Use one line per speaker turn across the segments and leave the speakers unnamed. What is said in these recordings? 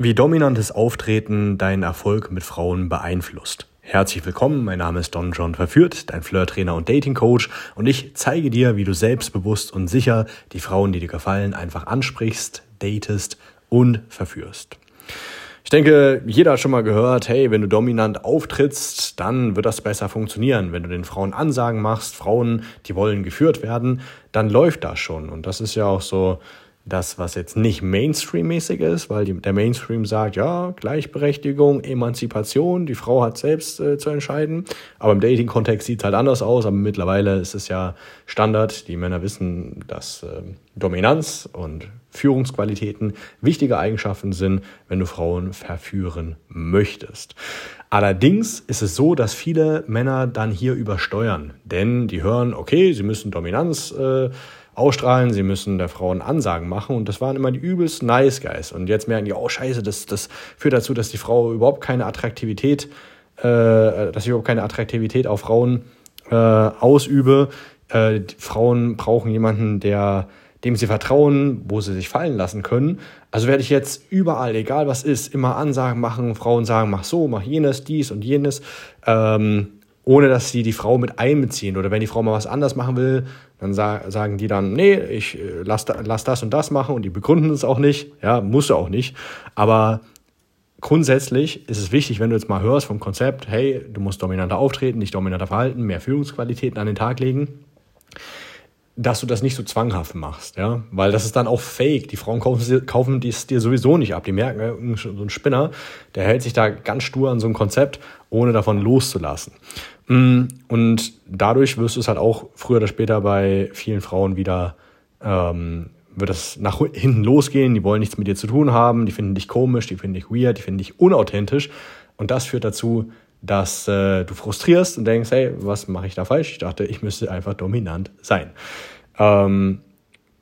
Wie dominantes Auftreten deinen Erfolg mit Frauen beeinflusst. Herzlich willkommen, mein Name ist Don John Verführt, dein Flirttrainer und Datingcoach und ich zeige dir, wie du selbstbewusst und sicher die Frauen, die dir gefallen, einfach ansprichst, datest und verführst. Ich denke, jeder hat schon mal gehört, hey, wenn du dominant auftrittst, dann wird das besser funktionieren. Wenn du den Frauen Ansagen machst, Frauen, die wollen geführt werden, dann läuft das schon. Und das ist ja auch so das, was jetzt nicht Mainstream-mäßig ist, weil die, der Mainstream sagt, ja, Gleichberechtigung, Emanzipation, die Frau hat selbst äh, zu entscheiden. Aber im Dating-Kontext sieht es halt anders aus, aber mittlerweile ist es ja Standard. Die Männer wissen, dass äh, Dominanz und Führungsqualitäten wichtige Eigenschaften sind, wenn du Frauen verführen möchtest. Allerdings ist es so, dass viele Männer dann hier übersteuern, denn die hören, okay, sie müssen Dominanz äh, ausstrahlen, sie müssen der Frauen Ansagen machen und das waren immer die übelst Nice Guys. Und jetzt merken die, oh scheiße, das, das führt dazu, dass die Frau überhaupt keine Attraktivität, äh, dass ich überhaupt keine Attraktivität auf Frauen äh, ausübe. Äh, Frauen brauchen jemanden, der dem sie vertrauen, wo sie sich fallen lassen können. Also werde ich jetzt überall, egal was ist, immer Ansagen machen, Frauen sagen, mach so, mach jenes, dies und jenes. Ähm, ohne dass sie die Frau mit einbeziehen. Oder wenn die Frau mal was anders machen will, dann sagen die dann, nee, ich äh, lass, lass das und das machen und die begründen es auch nicht. Ja, musst du auch nicht. Aber grundsätzlich ist es wichtig, wenn du jetzt mal hörst vom Konzept, hey, du musst dominanter auftreten, nicht dominanter verhalten, mehr Führungsqualitäten an den Tag legen dass du das nicht so zwanghaft machst, ja, weil das ist dann auch fake. Die Frauen kaufen, kaufen dies dir sowieso nicht ab. Die merken, so ein Spinner, der hält sich da ganz stur an so ein Konzept, ohne davon loszulassen. Mm, und dadurch wirst du es halt auch früher oder später bei vielen Frauen wieder, ähm, wird das nach hinten losgehen. Die wollen nichts mit dir zu tun haben, die finden dich komisch, die finden dich weird, die finden dich unauthentisch. Und das führt dazu, dass äh, du frustrierst und denkst, hey, was mache ich da falsch? Ich dachte, ich müsste einfach dominant sein. Ähm,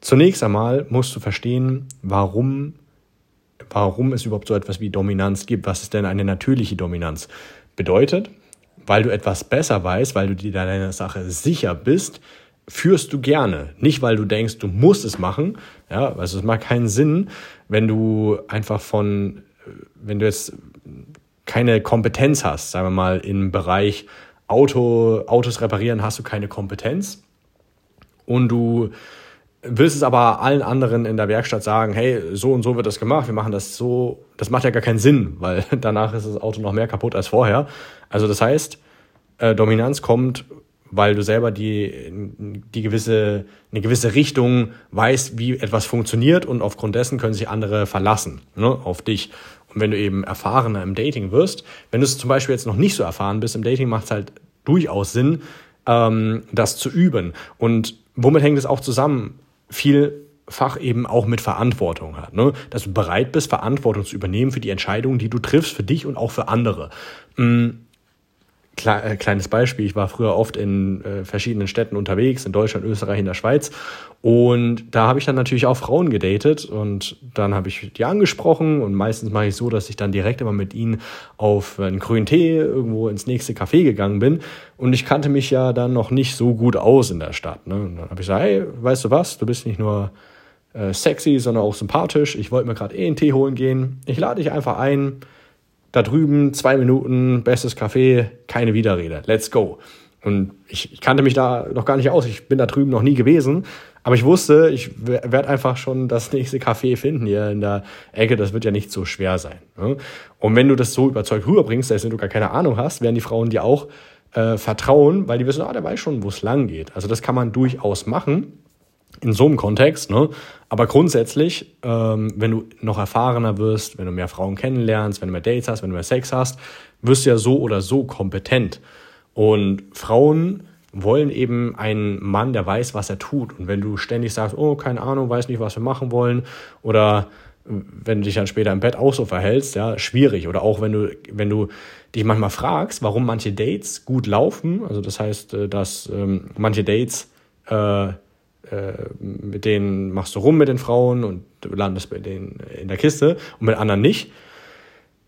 zunächst einmal musst du verstehen, warum, warum es überhaupt so etwas wie Dominanz gibt. Was ist denn eine natürliche Dominanz? Bedeutet, weil du etwas besser weißt, weil du dir deiner Sache sicher bist, führst du gerne. Nicht, weil du denkst, du musst es machen. Ja, also es macht keinen Sinn, wenn du einfach von, wenn du jetzt keine Kompetenz hast, sagen wir mal, im Bereich Auto, Autos reparieren hast du keine Kompetenz und du willst es aber allen anderen in der Werkstatt sagen, hey, so und so wird das gemacht, wir machen das so, das macht ja gar keinen Sinn, weil danach ist das Auto noch mehr kaputt als vorher. Also das heißt, äh, Dominanz kommt, weil du selber die, die gewisse, eine gewisse Richtung weißt, wie etwas funktioniert und aufgrund dessen können sich andere verlassen ne, auf dich. Und wenn du eben erfahrener im Dating wirst, wenn du es zum Beispiel jetzt noch nicht so erfahren bist im Dating, macht es halt durchaus Sinn, ähm, das zu üben. Und womit hängt es auch zusammen? Vielfach eben auch mit Verantwortung hat, ne? dass du bereit bist, Verantwortung zu übernehmen für die Entscheidungen, die du triffst, für dich und auch für andere. Mhm äh, kleines Beispiel, ich war früher oft in äh, verschiedenen Städten unterwegs, in Deutschland, Österreich, in der Schweiz. Und da habe ich dann natürlich auch Frauen gedatet und dann habe ich die angesprochen und meistens mache ich so, dass ich dann direkt immer mit ihnen auf einen grünen Tee irgendwo ins nächste Café gegangen bin. Und ich kannte mich ja dann noch nicht so gut aus in der Stadt. Ne? Und dann habe ich gesagt, hey, weißt du was, du bist nicht nur äh, sexy, sondern auch sympathisch. Ich wollte mir gerade eh einen Tee holen gehen. Ich lade dich einfach ein da drüben, zwei Minuten, bestes Café, keine Widerrede. Let's go. Und ich, ich, kannte mich da noch gar nicht aus. Ich bin da drüben noch nie gewesen. Aber ich wusste, ich werde einfach schon das nächste Café finden hier in der Ecke. Das wird ja nicht so schwer sein. Ne? Und wenn du das so überzeugt rüberbringst, selbst wenn du gar keine Ahnung hast, werden die Frauen dir auch äh, vertrauen, weil die wissen, ah, der weiß schon, wo es lang geht. Also das kann man durchaus machen in so einem Kontext. Ne? Aber grundsätzlich, ähm, wenn du noch erfahrener wirst, wenn du mehr Frauen kennenlernst, wenn du mehr Dates hast, wenn du mehr Sex hast, wirst du ja so oder so kompetent. Und Frauen wollen eben einen Mann, der weiß, was er tut. Und wenn du ständig sagst, oh, keine Ahnung, weiß nicht, was wir machen wollen, oder wenn du dich dann später im Bett auch so verhältst, ja, schwierig. Oder auch wenn du, wenn du dich manchmal fragst, warum manche Dates gut laufen, also das heißt, äh, dass ähm, manche Dates äh, äh, mit denen machst du rum mit den Frauen und landest bei denen in der Kiste und mit anderen nicht,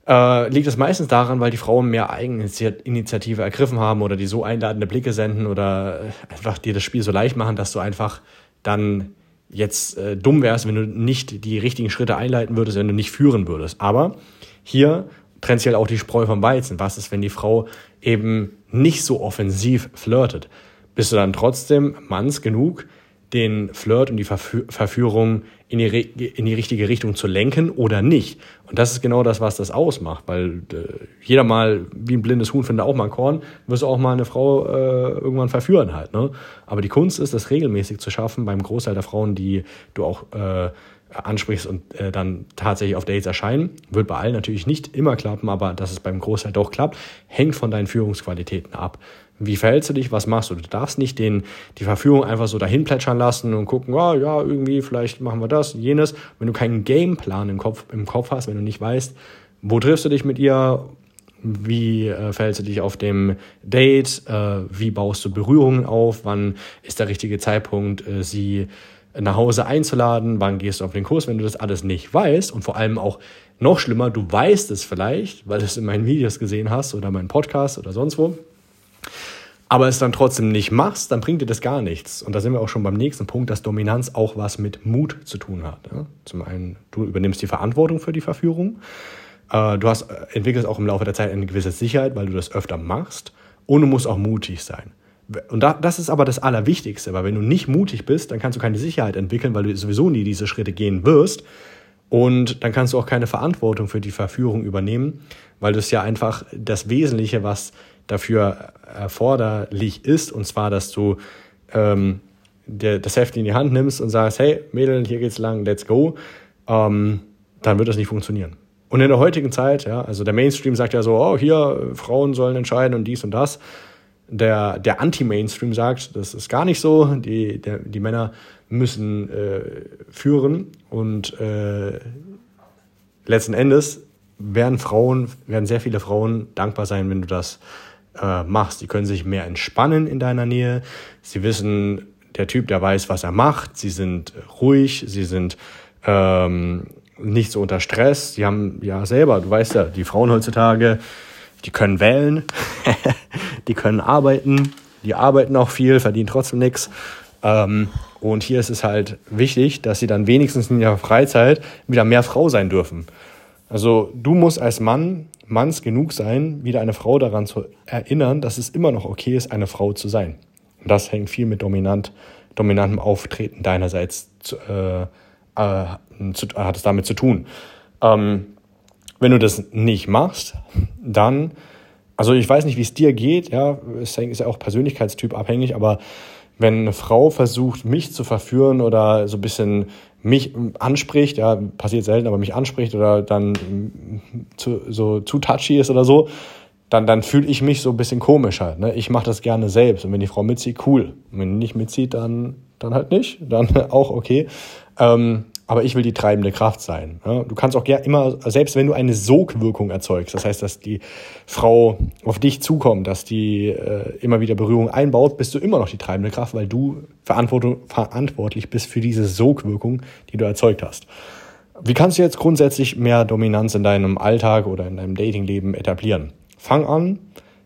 äh, liegt es meistens daran, weil die Frauen mehr Eigeninitiative ergriffen haben oder die so einladende Blicke senden oder äh, einfach dir das Spiel so leicht machen, dass du einfach dann jetzt äh, dumm wärst, wenn du nicht die richtigen Schritte einleiten würdest, wenn du nicht führen würdest. Aber hier trennt sich halt auch die Spreu vom Weizen. Was ist, wenn die Frau eben nicht so offensiv flirtet? Bist du dann trotzdem manns genug, den Flirt und die Verfü Verführung in die, in die richtige Richtung zu lenken oder nicht. Und das ist genau das, was das ausmacht, weil äh, jeder mal, wie ein blindes Huhn findet auch mal ein Korn, wirst du auch mal eine Frau äh, irgendwann verführen halt. Ne? Aber die Kunst ist, das regelmäßig zu schaffen beim Großteil der Frauen, die du auch äh, ansprichst und äh, dann tatsächlich auf Dates erscheinen. Wird bei allen natürlich nicht immer klappen, aber dass es beim Großteil doch klappt, hängt von deinen Führungsqualitäten ab. Wie verhältst du dich? Was machst du? Du darfst nicht den, die Verführung einfach so dahin plätschern lassen und gucken, oh, ja, irgendwie, vielleicht machen wir das, jenes. Wenn du keinen Gameplan im Kopf, im Kopf hast, wenn du nicht weißt, wo triffst du dich mit ihr, wie äh, verhältst du dich auf dem Date, äh, wie baust du Berührungen auf, wann ist der richtige Zeitpunkt, äh, sie nach Hause einzuladen, wann gehst du auf den Kurs, wenn du das alles nicht weißt und vor allem auch noch schlimmer, du weißt es vielleicht, weil du es in meinen Videos gesehen hast oder meinen Podcast oder sonst wo, aber es dann trotzdem nicht machst, dann bringt dir das gar nichts. Und da sind wir auch schon beim nächsten Punkt, dass Dominanz auch was mit Mut zu tun hat. Zum einen, du übernimmst die Verantwortung für die Verführung. Äh, du hast, äh, entwickelst auch im Laufe der Zeit eine gewisse Sicherheit, weil du das öfter machst. Und du musst auch mutig sein. Und da, das ist aber das Allerwichtigste, weil wenn du nicht mutig bist, dann kannst du keine Sicherheit entwickeln, weil du sowieso nie diese Schritte gehen wirst. Und dann kannst du auch keine Verantwortung für die Verführung übernehmen, weil das ja einfach das Wesentliche, was dafür erforderlich ist, und zwar, dass du ähm, der, das Heft in die Hand nimmst und sagst, hey Mädel, hier geht's lang, let's go, ähm, dann wird das nicht funktionieren. Und in der heutigen Zeit, ja, also der Mainstream sagt ja so, oh, hier, Frauen sollen entscheiden und dies und das. Der, der Anti-Mainstream sagt, das ist gar nicht so, die, der, die Männer müssen äh, führen und äh, letzten Endes werden Frauen, werden sehr viele Frauen dankbar sein, wenn du das äh, machst. Die können sich mehr entspannen in deiner Nähe. Sie wissen, der Typ, der weiß, was er macht. Sie sind ruhig, sie sind ähm, nicht so unter Stress. Sie haben ja selber, du weißt ja, die Frauen heutzutage, die können wählen, die können arbeiten, die arbeiten auch viel, verdienen trotzdem nichts. Ähm, und hier ist es halt wichtig, dass sie dann wenigstens in ihrer Freizeit wieder mehr Frau sein dürfen. Also du musst als Mann Manns genug sein, wieder eine Frau daran zu erinnern, dass es immer noch okay ist, eine Frau zu sein. Und das hängt viel mit dominant, dominantem Auftreten deinerseits zu, äh, äh, zu, hat es damit zu tun. Ähm, wenn du das nicht machst, dann, also ich weiß nicht, wie es dir geht, ja, es ist ja auch Persönlichkeitstyp abhängig, aber wenn eine Frau versucht, mich zu verführen oder so ein bisschen mich anspricht, ja, passiert selten, aber mich anspricht oder dann zu, so zu touchy ist oder so, dann, dann fühle ich mich so ein bisschen komisch halt. Ne? Ich mache das gerne selbst. Und wenn die Frau mitzieht, cool. Und wenn die nicht mitzieht, dann, dann halt nicht. Dann auch okay. Ähm, aber ich will die treibende Kraft sein. Ja? Du kannst auch gerne immer, selbst wenn du eine Sogwirkung erzeugst, das heißt, dass die Frau auf dich zukommt, dass die äh, immer wieder Berührung einbaut, bist du immer noch die treibende Kraft, weil du verantwortlich bist für diese Sogwirkung, die du erzeugt hast. Wie kannst du jetzt grundsätzlich mehr Dominanz in deinem Alltag oder in deinem Datingleben etablieren? Fang an,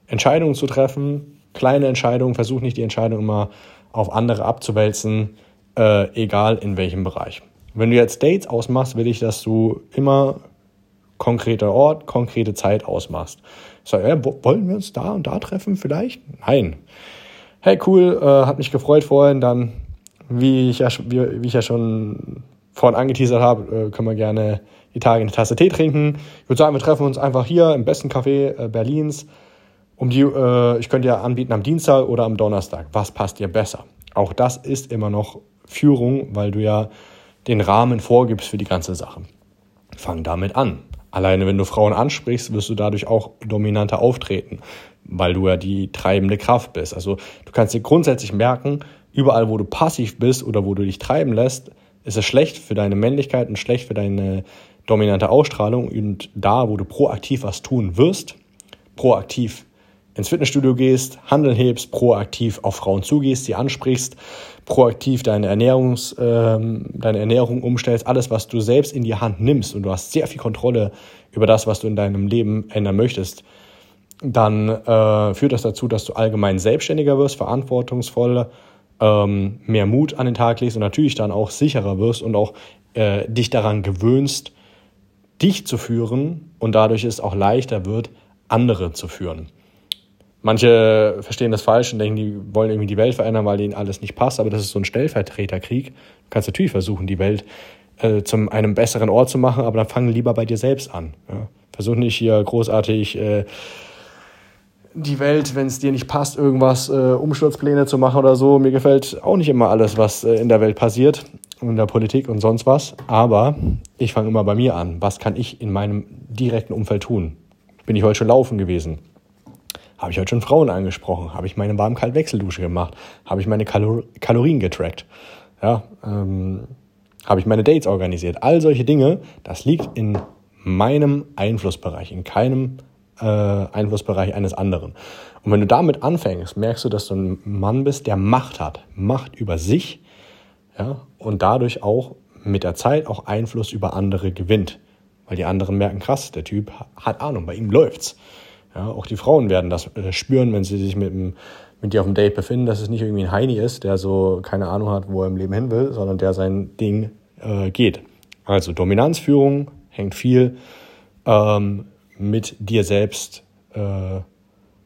Entscheidungen zu treffen, kleine Entscheidungen, versuch nicht die Entscheidung immer auf andere abzuwälzen, äh, egal in welchem Bereich. Wenn du jetzt Dates ausmachst, will ich, dass du immer konkreter Ort, konkrete Zeit ausmachst. So, ja, wollen wir uns da und da treffen vielleicht? Nein. Hey, cool, äh, hat mich gefreut vorhin. Dann, wie ich ja, wie, wie ich ja schon vorhin angeteasert habe, äh, können wir gerne die Tage eine Tasse Tee trinken. Ich würde sagen, wir treffen uns einfach hier im besten Café äh, Berlins. Um die, äh, ich könnte ja anbieten am Dienstag oder am Donnerstag. Was passt dir besser? Auch das ist immer noch Führung, weil du ja den Rahmen vorgibst für die ganze Sache. Fang damit an. Alleine wenn du Frauen ansprichst, wirst du dadurch auch dominanter auftreten, weil du ja die treibende Kraft bist. Also du kannst dir grundsätzlich merken, überall wo du passiv bist oder wo du dich treiben lässt, ist es schlecht für deine Männlichkeit und schlecht für deine dominante Ausstrahlung. Und da, wo du proaktiv was tun wirst, proaktiv ins Fitnessstudio gehst, Handeln hebst, proaktiv auf Frauen zugehst, sie ansprichst, proaktiv deine, Ernährungs, ähm, deine Ernährung umstellst, alles, was du selbst in die Hand nimmst und du hast sehr viel Kontrolle über das, was du in deinem Leben ändern möchtest, dann äh, führt das dazu, dass du allgemein selbstständiger wirst, verantwortungsvoller, ähm, mehr Mut an den Tag legst und natürlich dann auch sicherer wirst und auch äh, dich daran gewöhnst, dich zu führen und dadurch es auch leichter wird, andere zu führen. Manche verstehen das falsch und denken, die wollen irgendwie die Welt verändern, weil ihnen alles nicht passt, aber das ist so ein Stellvertreterkrieg. Du kannst natürlich versuchen, die Welt äh, zu einem besseren Ort zu machen, aber dann fang lieber bei dir selbst an. Ja? Versuch nicht hier großartig äh, die Welt, wenn es dir nicht passt, irgendwas äh, Umsturzpläne zu machen oder so. Mir gefällt auch nicht immer alles, was äh, in der Welt passiert, in der Politik und sonst was. Aber ich fange immer bei mir an. Was kann ich in meinem direkten Umfeld tun? Bin ich heute schon laufen gewesen? Habe ich heute schon Frauen angesprochen? Habe ich meine warm-kalt-Wechseldusche gemacht? Habe ich meine Kalor Kalorien getrackt? Ja, ähm, habe ich meine Dates organisiert? All solche Dinge, das liegt in meinem Einflussbereich, in keinem äh, Einflussbereich eines anderen. Und wenn du damit anfängst, merkst du, dass du ein Mann bist, der Macht hat. Macht über sich ja, und dadurch auch mit der Zeit auch Einfluss über andere gewinnt. Weil die anderen merken, krass, der Typ hat Ahnung, bei ihm läuft's. Ja, auch die Frauen werden das äh, spüren, wenn sie sich mit, mit dir auf dem Date befinden, dass es nicht irgendwie ein Heini ist, der so keine Ahnung hat, wo er im Leben hin will, sondern der sein Ding äh, geht. Also Dominanzführung hängt viel ähm, mit dir selbst, äh,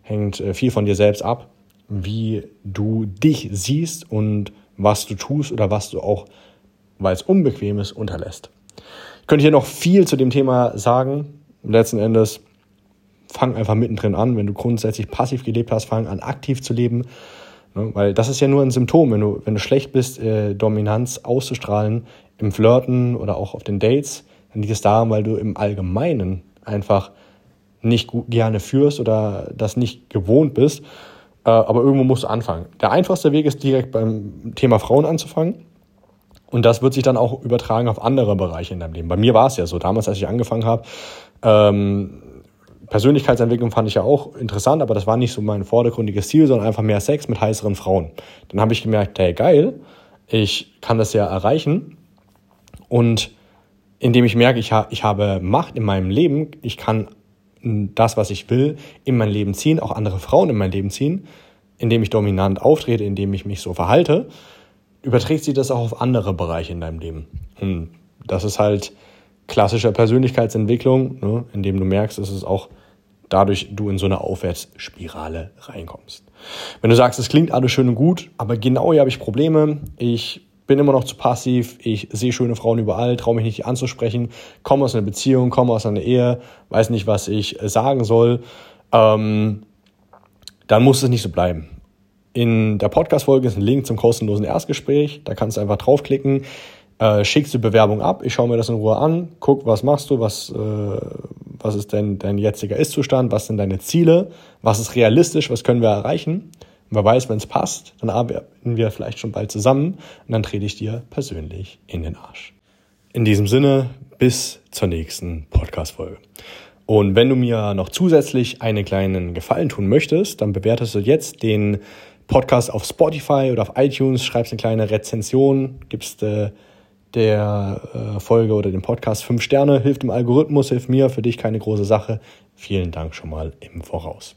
hängt äh, viel von dir selbst ab, wie du dich siehst und was du tust oder was du auch, weil es unbequem ist, unterlässt. Ich könnte hier noch viel zu dem Thema sagen. Letzten Endes, fang einfach mittendrin an. Wenn du grundsätzlich passiv gelebt hast, fang an, aktiv zu leben. Ne? Weil das ist ja nur ein Symptom. Wenn du, wenn du schlecht bist, äh, Dominanz auszustrahlen im Flirten oder auch auf den Dates, dann liegt es daran, weil du im Allgemeinen einfach nicht gut, gerne führst oder das nicht gewohnt bist. Äh, aber irgendwo musst du anfangen. Der einfachste Weg ist direkt beim Thema Frauen anzufangen. Und das wird sich dann auch übertragen auf andere Bereiche in deinem Leben. Bei mir war es ja so, damals, als ich angefangen habe, ähm, Persönlichkeitsentwicklung fand ich ja auch interessant, aber das war nicht so mein vordergründiges Ziel, sondern einfach mehr Sex mit heißeren Frauen. Dann habe ich gemerkt, hey, geil, ich kann das ja erreichen. Und indem ich merke, ich, ha ich habe Macht in meinem Leben, ich kann das, was ich will, in mein Leben ziehen, auch andere Frauen in mein Leben ziehen, indem ich dominant auftrete, indem ich mich so verhalte, überträgt sich das auch auf andere Bereiche in deinem Leben. Und das ist halt klassische Persönlichkeitsentwicklung, ne, indem du merkst, es auch dadurch du in so eine Aufwärtsspirale reinkommst. Wenn du sagst, es klingt alles schön und gut, aber genau hier habe ich Probleme, ich bin immer noch zu passiv, ich sehe schöne Frauen überall, traue mich nicht anzusprechen, komme aus einer Beziehung, komme aus einer Ehe, weiß nicht, was ich sagen soll, ähm, dann muss es nicht so bleiben. In der Podcast-Folge ist ein Link zum kostenlosen Erstgespräch, da kannst du einfach draufklicken, äh, schickst die Bewerbung ab, ich schaue mir das in Ruhe an, guck, was machst du, was, äh, was ist denn dein jetziger Ist-Zustand, was sind deine Ziele, was ist realistisch, was können wir erreichen Wer weiß, wenn es passt, dann arbeiten wir vielleicht schon bald zusammen und dann trete ich dir persönlich in den Arsch. In diesem Sinne, bis zur nächsten Podcast-Folge. Und wenn du mir noch zusätzlich einen kleinen Gefallen tun möchtest, dann bewertest du jetzt den Podcast auf Spotify oder auf iTunes, schreibst eine kleine Rezension, gibst äh, der äh, Folge oder dem Podcast fünf Sterne, hilft dem Algorithmus, hilft mir, für dich keine große Sache. Vielen Dank schon mal im Voraus.